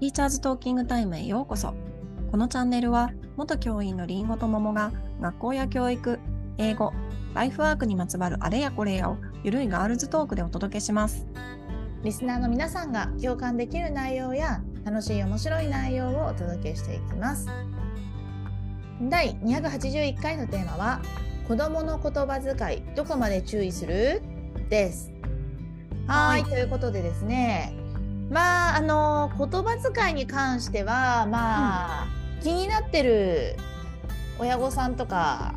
ティーチャーズトーキングタイムへようこそ。このチャンネルは、元教員のりんごと桃が学校や教育、英語、ライフワークにまつわるあれやこれやをゆるいガールズトークでお届けします。リスナーの皆さんが共感できる内容や楽しい面白い内容をお届けしていきます。第281回のテーマは子供の言葉遣いどこまで注意する？です。はいということでですねまああの言葉遣いに関してはまあ、気になってる親御さんとか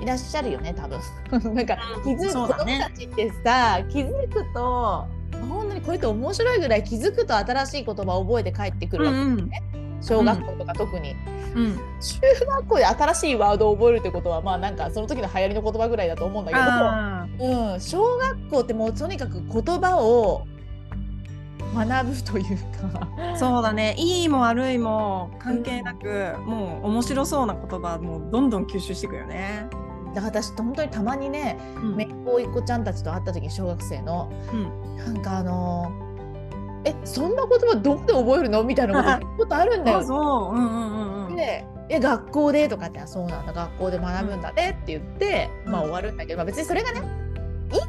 いらっしゃるよね多分。なんか気づく、子供たちってさ気づくと本当にこれって面白いぐらい気づくと新しい言葉を覚えて帰ってくるわけ、ん小学校とか特に、うん。中学校で新しいワードを覚えるってことはまあなんかその時の流行りの言葉ぐらいだと思うんだけあど、うん、小学校ってもうとにかく言葉を学ぶというかーそうだね。いいも悪いも関係なく、もう面白そうな言葉もうどんどん吸収していくよね。だから私本当にたまにねうんめっ子いっ子ちゃんたちと会った時小学生のうんなんかあのえそんな言葉どこで覚えるの？みたいなこと あるんだよそう。そう。うんうんうんうん。でえ学校で？とかってあそうなんだ学校で学ぶんだねって言って、うんまあ終わるんだけど、まあ、別にそれがね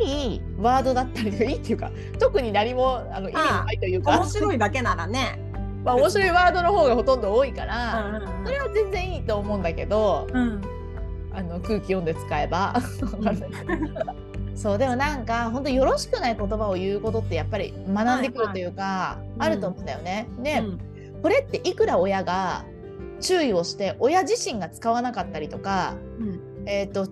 いいワードだったりいいっていうか特に何もあの意味がないというか面白いだけならね。まあ面白いワードの方がほとんど多いから、うんうんそれは全然いいと思うんだけどうん。あの空気読んで使えば。そうでもなんか本当よろしくない言葉を言うことってやっぱり学んでくるというか、はいはいあると思うんだよね。で、うんこれっていくら親が注意をして親自身が使わなかったりとか、うんえー、と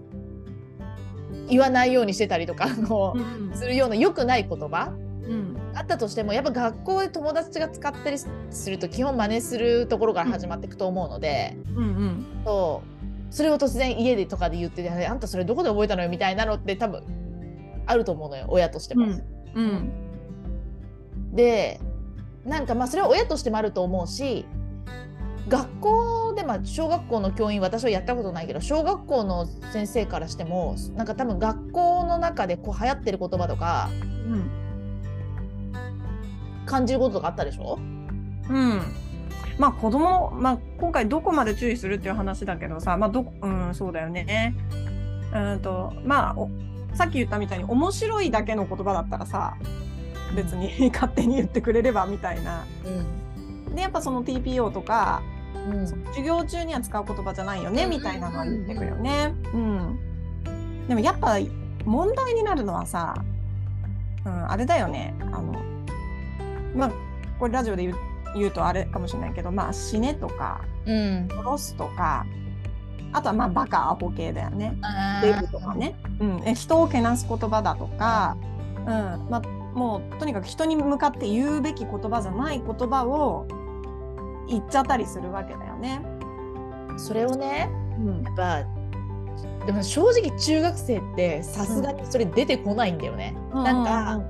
言わないようにしてたりとかあのうんするような良くない言葉。うん。あったとしてもやっぱ学校で友達が使ったりすると基本真似するところから始まっていくと思うので、うんうん。そう。それを突然家でとかで言っててあんたそれどこで覚えたのよみたいなのって多分あると思うのよ親としても。でなんかまあそれは親としてもあると思うし学校でまあ小学校の教員私はやったことないけど小学校の先生からしてもなんか多分学校の中でこう流行ってる言葉とかうん。感じることとかあったでしょ？うん。まあ子供まあ今回どこまで注意するっていう話だけどさまあどこうんそうだよね。うんとまあおさっき言ったみたいに面白いだけの言葉だったらさ別に 勝手に言ってくれればみたいな。でやっぱその TPO とかうん。授業中には使う言葉じゃないよねみたいなのは言ってくるよね。うん、でもやっぱ問題になるのはさ、うん、あれだよね。あのまあこれラジオで言う言うとあれかもしれないけどまあ死ねとかうん。殺すとかあとはまあバカアホ系だよね。あデブとかね、うん、え人をけなす言葉だとか、うん。まあ、もうとにかく人に向かって言うべき言葉じゃない言葉を言っちゃったりするわけだよね。それをねうん。やっぱでも正直中学生ってさすがにそれ出てこないんだよね。なんか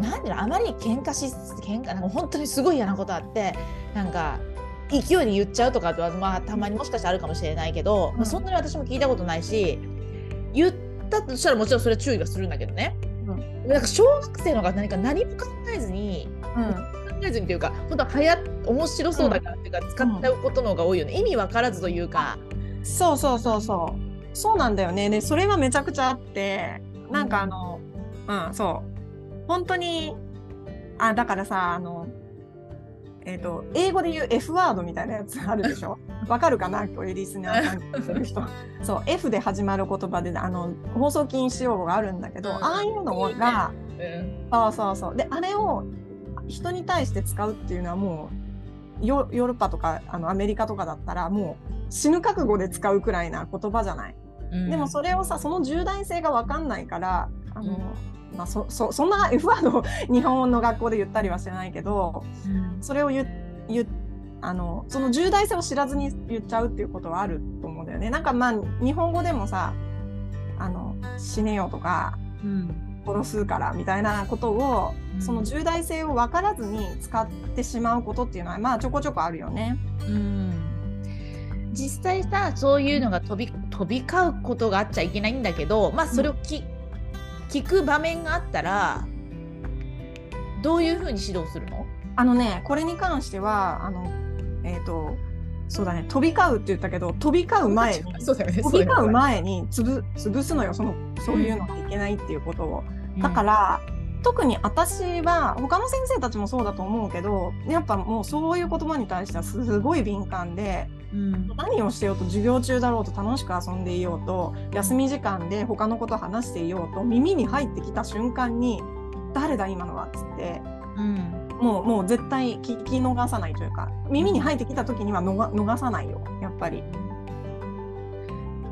なんであまりに喧嘩し喧嘩なんか本当にすごい嫌なことあってなんか勢いで言っちゃうとかはまあたまにもしかしたらあるかもしれないけど、うん。まあ、そんなに私も聞いたことないし言ったとしたらもちろんそれは注意はするんだけどね、うん。なんか小学生のが何か何も考えずにうん。考えずにというか本当はや面白そうだからっていうか、使っちゃうことの方が多いよね。意味わからずというか。そうそうそうそうそう。なんだよね。でそれはめちゃくちゃあってなんかあのうんそう。本当にあだからさあのえっ、と英語で言う F ワードみたいなやつ あるでしょ？わかるかな？こういうリスナーさん聞いてる人。そう F で始まる言葉であの放送禁止用語があるんだけど、うん。ああいうのがうん。そうそうそう。であれを人に対して使うっていうのはもうヨヨーロッパとかあのアメリカとかだったらもう死ぬ覚悟で使うくらいな言葉じゃない。でもそれをさその重大性が分かんないからあの、まあ、そそそんな F ワードを日本の学校で言ったりはしてないけどうんそれを言言あのその重大性を知らずに言っちゃうっていうことはあると思うんだよね。なんかまあ日本語でもさあの死ねよとかうん殺すからみたいなことを、うん。その重大性を分からずに使ってしまうことっていうのはまあちょこちょこあるよね。うん。実際さそういうのが飛び飛び交うことがあっちゃいけないんだけどまあそれをき、聞く場面があったらどういうふうに指導するの？あのねこれに関してはあのえっ、とそうだね。飛び交うって言ったけど飛び交う前 にそうだよね。飛び交う前に潰潰すのよ。そのそういうのがいけないっていうことを。だから、特に私は他の先生たちもそうだと思うけどやっぱもうそういう言葉に対してはすごい敏感でうん。何をしてようと授業中だろうと楽しく遊んでいようと休み時間で他のこと話していようと耳に入ってきた瞬間に「誰だ今のは」っつって。うんもうもう絶対聞き逃さないというか耳に入ってきた時には逃逃さないよやっぱり。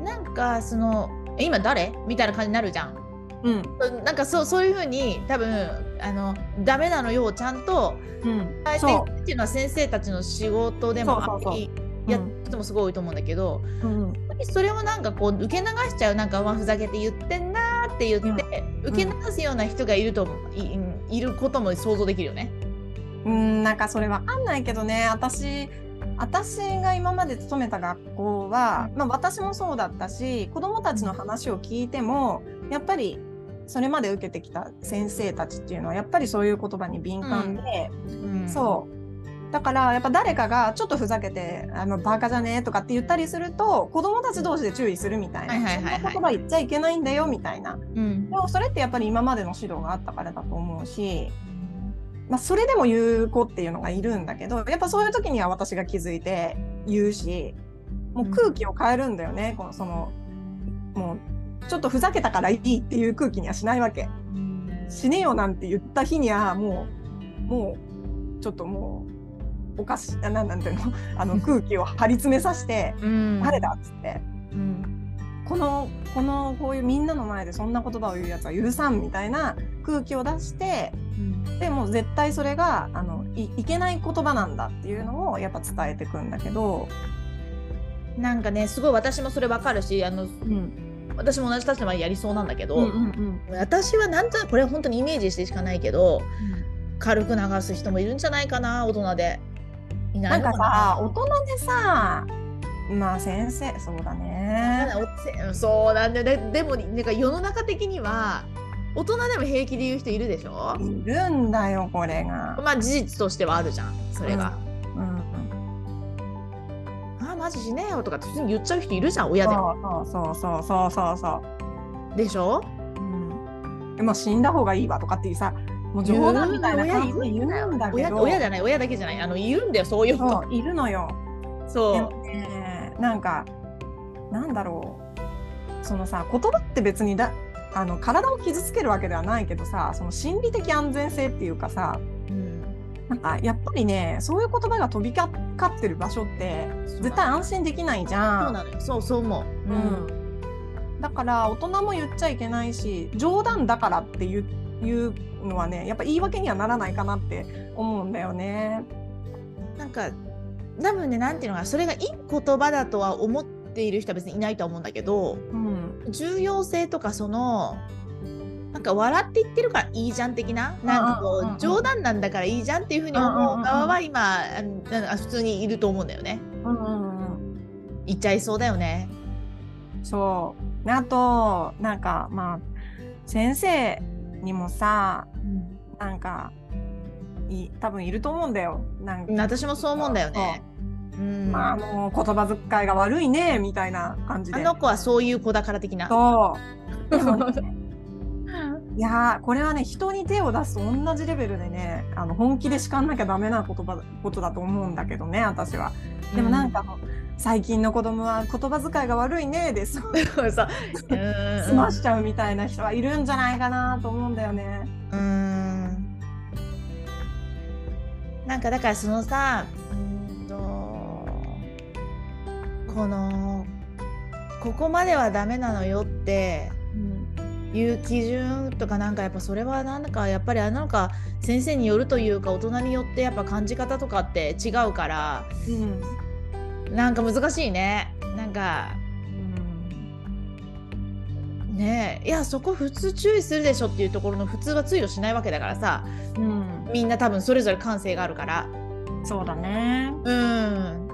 なんかそのえ今誰？みたいな感じになるじゃん。うん。なんかそうそういうふうに多分あのダメなのよをちゃんとうん、伝えていそくっていうのは先生たちの仕事でもありう、やってる人もすごい多いと思うんだけど、うんうん。それをなんかこう受け流しちゃうなんかまあふざけて言ってんなーって言って、受け流すような人がいるといることも想像できるよね。うん、なんかそれわかんないけどね。私私が今まで勤めた学校は、まあ、私もそうだったし子どもたちの話を聞いてもやっぱりそれまで受けてきた先生たちっていうのはやっぱりそういう言葉に敏感で、うん。そう。だからやっぱ誰かがちょっとふざけて「あのバカじゃねえ」とかって言ったりすると子どもたち同士で注意するみたいな、はいはいはいはい。そんな言葉言っちゃいけないんだよみたいな。うん。でもそれってやっぱり今までの指導があったからだと思うし。まあ、それでも言う子っていうのがいるんだけどやっぱそういう時には私が気づいて言うしもう空気を変えるんだよね、このそのもうちょっとふざけたからいいっていう空気にはしないわけ。死ねよなんて言った日にはもうもうちょっともうおかしあなんなんていうの？あの空気を張り詰めさせてうん。誰だっつって。うん。このこのこういうみんなの前でそんな言葉を言うやつは許さんみたいな空気を出してでも絶対それがあのいいけない言葉なんだっていうのをやっぱ伝えてくんだけど、なんかねすごい私もそれわかるしあのうん。私も同じ立場でやりそうなんだけど、うんうん私はなんとなくこれは本当にイメージしてしかないけど軽く流す人もいるんじゃないかな大人で。いなな。いんかさ大人でさまあ先生そうだね。そうなんだよ。ねでもなんか世の中的には大人でも平気で言う人いるでしょ？いるんだよこれが。まあ事実としてはあるじゃんそれが、うんうん。あマジしねえよとか普通に言っちゃう人いるじゃん親でも。そうそうそうそうそうでしょ？そう、うん、でも死んだ方がいいわとかっていうさもう冗談みたいな感じで言うんだけ親ど親じゃない親だけじゃない。あのいるんだよそういう人。いるのよ。そう。ねなんかなんだろう。そのさ言葉って別にだあの体を傷つけるわけではないけどさその心理的安全性っていうかさうん。なんかやっぱりねそういう言葉が飛び交ってる場所って絶対安心できないじゃ。そうんなそうそう思う。うん、だから大人も言っちゃいけないし冗談だからっていういうのはねやっぱ言い訳にはならないかなって思うんだよね。なんか多分ねなんていうのかなそれがいい言葉だとは思っている人は別にいないとは思うんだけどうん重要性とかそのなんか笑って言ってるからいいじゃん的ななんかこう冗談なんだからいいじゃんっていうふうに思う側は今普通にいると思うんだよね。言っちゃいそうだよね。そう。であとなんかまあ先生にもさなんかい多分いると思うんだよ。なんか。私もそう思うんだよねうんまあ、あの言葉遣いが悪いねみたいな感じで。あの子はそういう子だから的なそう。ね いやーこれはね人に手を出すと同じレベルでねあの本気で叱んなきゃダメな言葉ことだと思うんだけどね私は。でもなんか、最近の子供は言葉遣いが悪いねで済 うんそううんましちゃうみたいな人はいるんじゃないかなと思うんだよね。うーんなんかだからそのさこのここまではダメなのよっていう基準とかなんかやっぱそれはなんだかやっぱりあれなのか先生によるというか大人によってやっぱ感じ方とかって違うからうんなんか難しいね。なんかねえ。いやそこ普通注意するでしょっていうところの普通は通用しないわけだからさうん。みんな多分それぞれ感性があるから。そうだね。うん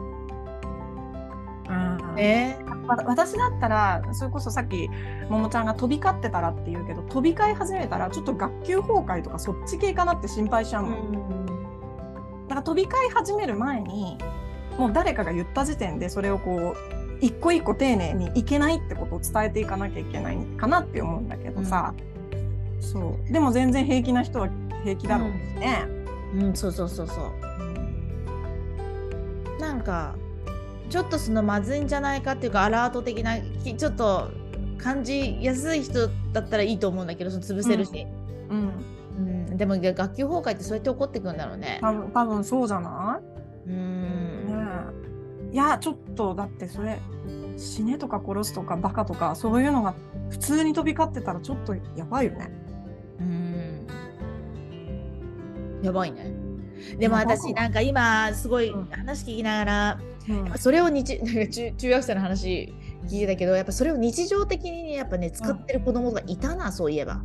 うん。ねわ私だったらそれこそさっきももちゃんが飛び交ってたらって言うけど飛び交い始めたらちょっと学級崩壊とかそっち系かなって心配しちゃうの。だから飛び交い始める前にもう誰かが言った時点でそれをこう一個一個丁寧にいけないってことを伝えていかなきゃいけないかなって思うんだけどさ、うん、そう。でも全然平気な人は平気だろうしね。うん、うん、そうそうそうそう。なんかちょっとそのまずいんじゃないかっていうかアラート的なちょっと感じやすい人だったらいいと思うんだけどその潰せるし。うん、うん、でも学級崩壊ってそうやって起こってくんだろうね。多分多分そうじゃない？うん。ねいやちょっとだってそれ死ねとか殺すとかバカとかそういうのが普通に飛び交ってたらちょっとやばいよね。うん。やばいね。でも私なんか今すごい話聞きながら、うん、それを日 中中学生の話聞いてたけどやっぱそれを日常的に、やっぱね使ってる子供がいたな、そういえば。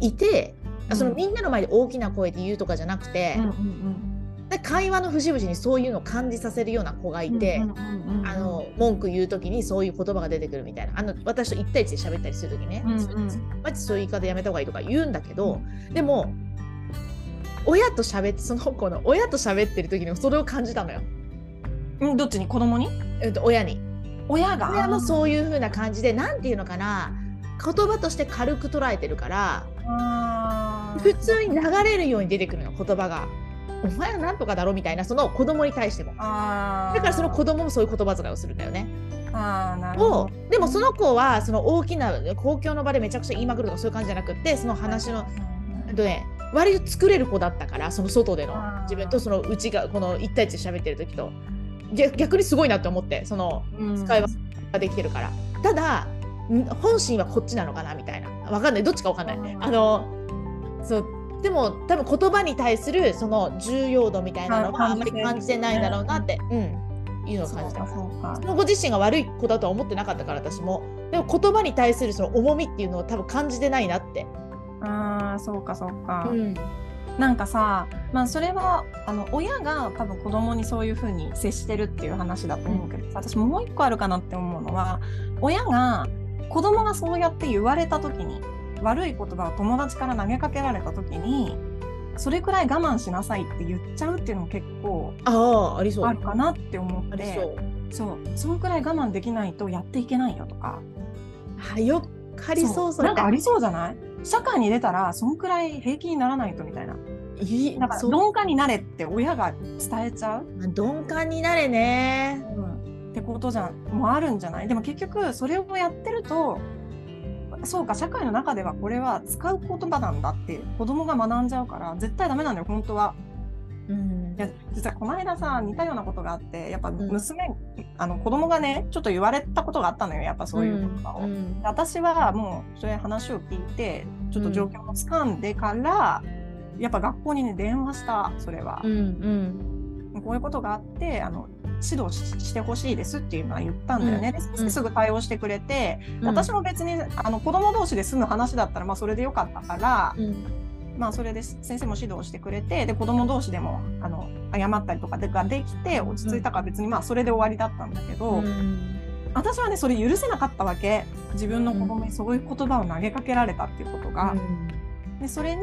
いて、うん、そのみんなの前で大きな声で言うとかじゃなくて、うんうんうんで会話の節々にそういうのを感じさせるような子がいて、あの文句言う時にそういう言葉が出てくるみたいな。あの私と1対1で喋ったりする時ね、うんうん、マジそういう言い方やめた方がいいとか言うんだけど、でも親と喋ってその子の親と喋ってる時にそれを感じたのよ。んどっちに？子供に、えっと、親に。親が？親もそういう風な感じで何て言うのかな。言葉として軽く捉えてるから普通に流れるように出てくるの言葉が。お前はなんとかだろみたいなその子供に対しても。だからその子供もそういう言葉遣いをするんだよね。あなるほど。でもその子はその大きな公共の場でめちゃくちゃ言いまくるとかそういう感じじゃなくてその話の、とね、割と作れる子だったからその外での。自分とそのうちがこの1対1で喋ってる時と逆にすごいなって思ってその使い分ができてるから、ただ本心はこっちなのかなみたいな。わかんない。どっちかわかんない。あのそうでも多分言葉に対するその重要度みたいなのはあんまり感じてないんだろうなって、うん、いうのを感じたそのご自身が悪い子だとは思ってなかったから私も。でも言葉に対するその重みっていうのを多分感じてないなって。ああそうかそうか、うん、なんかさまあそれはあの親が多分子供にそういうふうに接してるっていう話だと思うけど、うん、私もう一個あるかなって思うのは親が子供がそうやって言われた時に悪い言葉を友達から投げかけられた時にそれくらい我慢しなさいって言っちゃうっていうのも結構あありそう。あるかなって思ってそう。そのくらい我慢できないとやっていけないよとか。はよかりそうそなんかありそうじゃない？社会に出たらそんくらい平気にならないとみたいな。いだから鈍感になれって親が伝えちゃう。鈍感になれね、うん、ってことじゃもあるんじゃない？でも結局それをやってるとそうか社会の中ではこれは使う言葉なんだって子供が学んじゃうから絶対ダメなんだよ本当は。うん、いや実はこの間さ似たようなことがあってやっぱ娘、うん、あの子供がねちょっと言われたことがあったのよやっぱそういう言葉を、うん、私はもうそういう話を聞いてちょっと状況をつかんでから、やっぱ学校にね電話したそれは、うんうん、こういうことがあってあの指導してほしいですっていうのは言ったんだよね、うん、すぐ対応してくれて、うん、私も別にあの子供同士で済む話だったらまあそれでよかったから、うん、まあそれで先生も指導してくれてで子供同士でもあの謝ったりとかができて落ち着いたから別にまあそれで終わりだったんだけど、私はねそれ許せなかったわけ。自分の子供にそういう言葉を投げかけられたっていうことが。でそれに、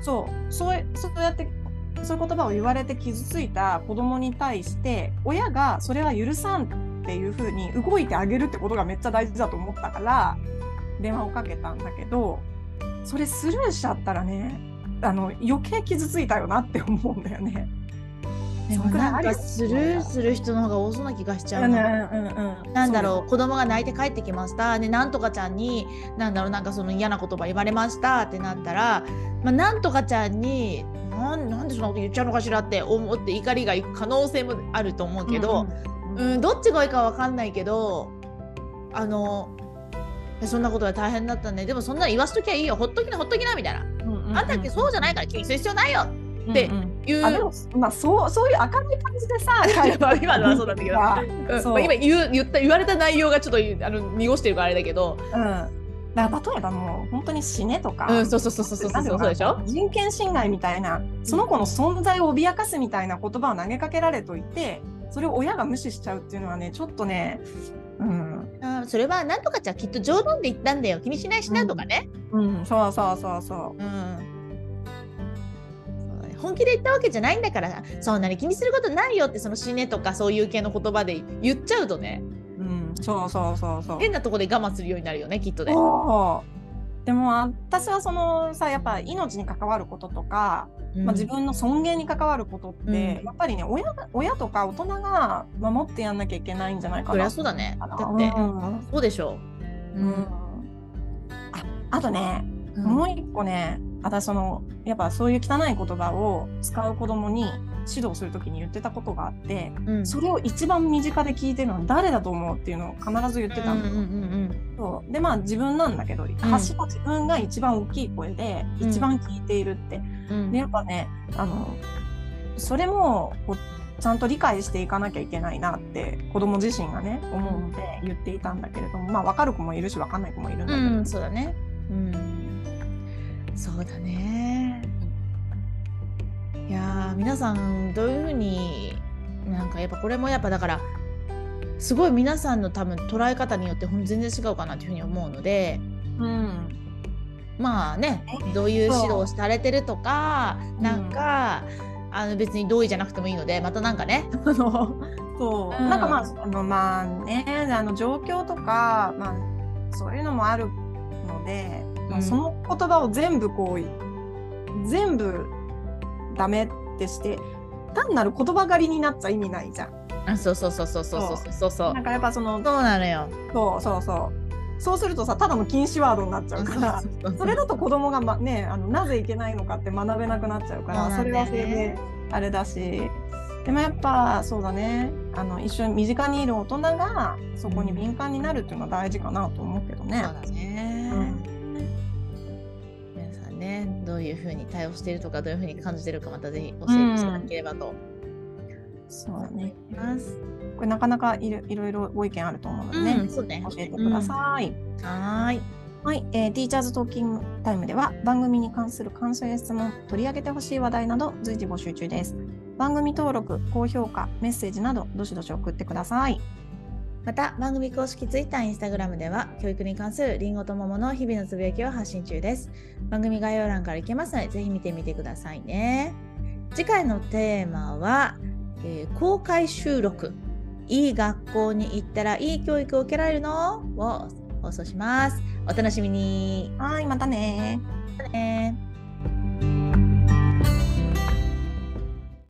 そうそうそうやってそういう言葉を言われて傷ついた子供に対して親がそれは許さんっていうふうに動いてあげるってことがめっちゃ大事だと思ったから電話をかけたんだけどそれスルーしちゃったらねあの余計傷ついたよなって思うんだよね。でもなんかスルーする人の方が多そうな気がしちゃうな。うんうん、なんだろう子供が泣いて帰ってきました。でなんとかちゃんになんだろうなんかその嫌な言葉言われましたってなったら、まあ、なんとかちゃんになんなんでそんなこと言っちゃうのかしらって思って怒りがいく可能性もあると思うけど、うん、うん、どっちがいいか分かんないけどあのそんなことは大変だったね。でもそんな言わすときゃいいよ。ほっときなほっときなみたいな、うんうんうん、あんたそうじゃないから気にする必要ないよ。っていう、うん。う。ん、まあそうそういう明るい感じでさ 今のはそうだったけど、うん、今言う言った言われた内容がちょっとあの濁してるからあれだけど、うん。だから例えばもう本当に死ねとか、うん、そうそうそうそうそうそうでしょ人権侵害みたいなその子の存在を脅かすみたいな言葉を投げかけられといてそれを親が無視しちゃうっていうのはねちょっとねうん、あそれは何とかじゃきっと冗談で言ったんだよ。気にしないしなとかね、うん、うん、そうそうそうそう、うん。本気で言ったわけじゃないんだからそんなに気にすることないよってその死ねとかそういう系の言葉で言っちゃうとね。うん、そうそうそうそう。変なとこで我慢するようになるよねきっとね。でも私はそのさやっぱ命に関わることとか、まあ、自分の尊厳に関わることって、うん。やっぱりね親が親とか大人が守ってやんなきゃいけないんじゃないかな。そりゃそうだね。だだって、うん。そうでしょう。うん。ああとね、うん。もう一個ね私そのやっぱそういう汚い言葉を使う子供に指導するときに言ってたことがあってうん。それを一番身近で聞いてるのは誰だと思うっていうのを必ず言ってたの。うんうんうんそう。でまあ自分なんだけど、発した自分が一番大きい声でうん。一番聞いているって、うん。でやっぱねあのそれもちゃんと理解していかなきゃいけないなって子供自身がね思うので言っていたんだけれどもまあ分かる子もいるし分かんない子もいるんだけど、うん、そうだね。うん、そうだね。いやー皆さんどういうふうになんかやっぱこれもやっぱだからすごい皆さんの多分捉え方によって全然違うかなというふうに思うのでうん。まあねどういう指導をされてるとかなんか、あの別に同意じゃなくてもいいのでまたなんかねあの そう、うん。なんかまああのまあねあの状況とか、まあ、そういうのもあるので、まあうん。その言葉を全部こう全部ダメってして単なる言葉狩りになっちゃ意味ないじゃん。あそうそうそうそうそうそうそうそうなんかやっぱそのそうなのよ。そうそうそうそうするとさただの禁止ワードになっちゃうから。それだと子供がまねあのなぜいけないのかって学べなくなっちゃうからそ,、れはそれであれだしでもやっぱそうだねあの一緒に身近にいる大人がそこに敏感になるっていうのは大事かなと思うけどね。そうだね。うんどういうふうに対応しているとか、どういうふうに感じているか、またぜひ教えていただければとそうだね思います。これなかなかいろいろいろご意見あると思うのでね、うん、ね。教えてください。はーい。はい、えー、ティーチャーズトーキングタイムでは番組に関する感想や質問、取り上げてほしい話題など随時募集中です。番組登録、高評価、メッセージなどどしどし送ってください。また、番組公式 Twitter、Instagram では、教育に関するりんごと桃の日々のつぶやきを発信中です。番組概要欄から行けますので、ぜひ見てみてくださいね。次回のテーマは、えー公開収録。いい学校に行ったらいい教育を受けられるの？を放送します。お楽しみに。はい、またねね